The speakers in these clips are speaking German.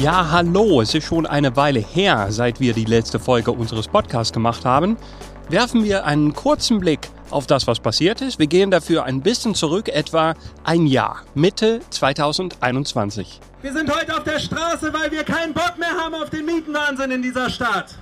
Ja, hallo, es ist schon eine Weile her, seit wir die letzte Folge unseres Podcasts gemacht haben. Werfen wir einen kurzen Blick auf das, was passiert ist. Wir gehen dafür ein bisschen zurück, etwa ein Jahr, Mitte 2021. Wir sind heute auf der Straße, weil wir keinen Bock mehr haben auf den Mietenwahnsinn in dieser Stadt.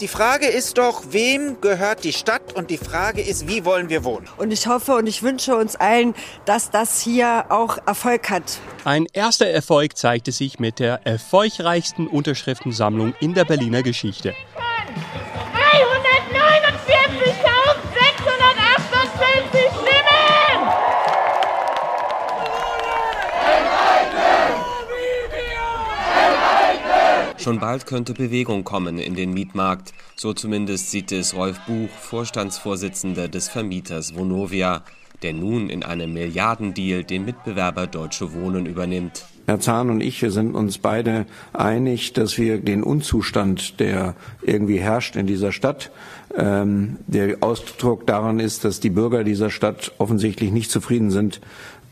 Die Frage ist doch, wem gehört die Stadt? Und die Frage ist, wie wollen wir wohnen? Und ich hoffe und ich wünsche uns allen, dass das hier auch Erfolg hat. Ein erster Erfolg zeigte sich mit der erfolgreichsten Unterschriftensammlung in der Berliner Geschichte. Schon bald könnte Bewegung kommen in den Mietmarkt. So zumindest sieht es Rolf Buch, Vorstandsvorsitzender des Vermieters Vonovia, der nun in einem Milliardendeal den Mitbewerber Deutsche Wohnen übernimmt. Herr Zahn und ich, wir sind uns beide einig, dass wir den Unzustand, der irgendwie herrscht in dieser Stadt, ähm, der Ausdruck daran ist, dass die Bürger dieser Stadt offensichtlich nicht zufrieden sind,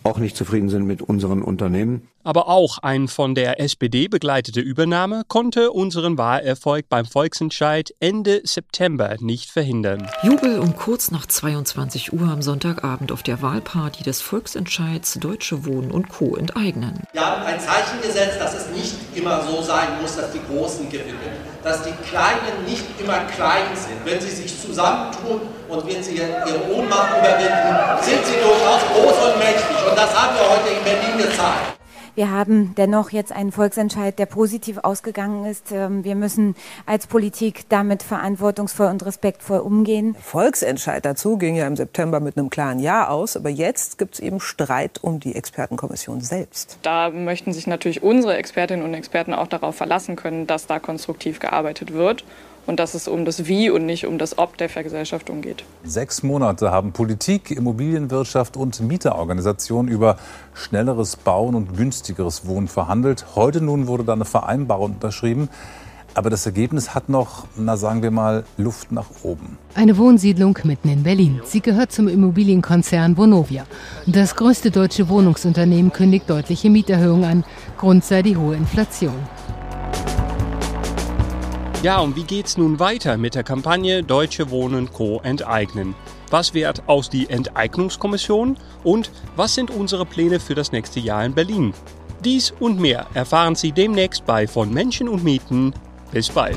auch nicht zufrieden sind mit unseren Unternehmen. Aber auch ein von der SPD begleitete Übernahme konnte unseren Wahlerfolg beim Volksentscheid Ende September nicht verhindern. Jubel um kurz nach 22 Uhr am Sonntagabend auf der Wahlparty des Volksentscheids Deutsche Wohnen und Co. enteignen. Wir haben ein Zeichen gesetzt, dass es nicht immer so sein muss, dass die Großen gewinnen, dass die Kleinen nicht immer klein sind. Wenn sie sich zusammentun und wenn sie ihre Ohnmacht überwinden, sind sie durchaus groß und mächtig. Und das haben wir heute in Berlin gezeigt. Wir haben dennoch jetzt einen Volksentscheid, der positiv ausgegangen ist. Ähm, wir müssen als Politik damit verantwortungsvoll und respektvoll umgehen. Der Volksentscheid dazu ging ja im September mit einem klaren Ja aus, aber jetzt gibt es eben Streit um die Expertenkommission selbst. Da möchten sich natürlich unsere Expertinnen und Experten auch darauf verlassen können, dass da konstruktiv gearbeitet wird und dass es um das Wie und nicht um das Ob der Vergesellschaftung geht. Sechs Monate haben Politik, Immobilienwirtschaft und Mieterorganisationen über schnelleres Bauen und günstigeres Wohnen verhandelt. Heute nun wurde da eine Vereinbarung unterschrieben. Aber das Ergebnis hat noch, na sagen wir mal, Luft nach oben. Eine Wohnsiedlung mitten in Berlin. Sie gehört zum Immobilienkonzern Vonovia. Das größte deutsche Wohnungsunternehmen kündigt deutliche Mieterhöhungen an. Grund sei die hohe Inflation. Ja, und wie geht's nun weiter mit der Kampagne Deutsche Wohnen Co. enteignen? Was wird aus die Enteignungskommission und was sind unsere Pläne für das nächste Jahr in Berlin? Dies und mehr erfahren Sie demnächst bei Von Menschen und Mieten. Bis bald.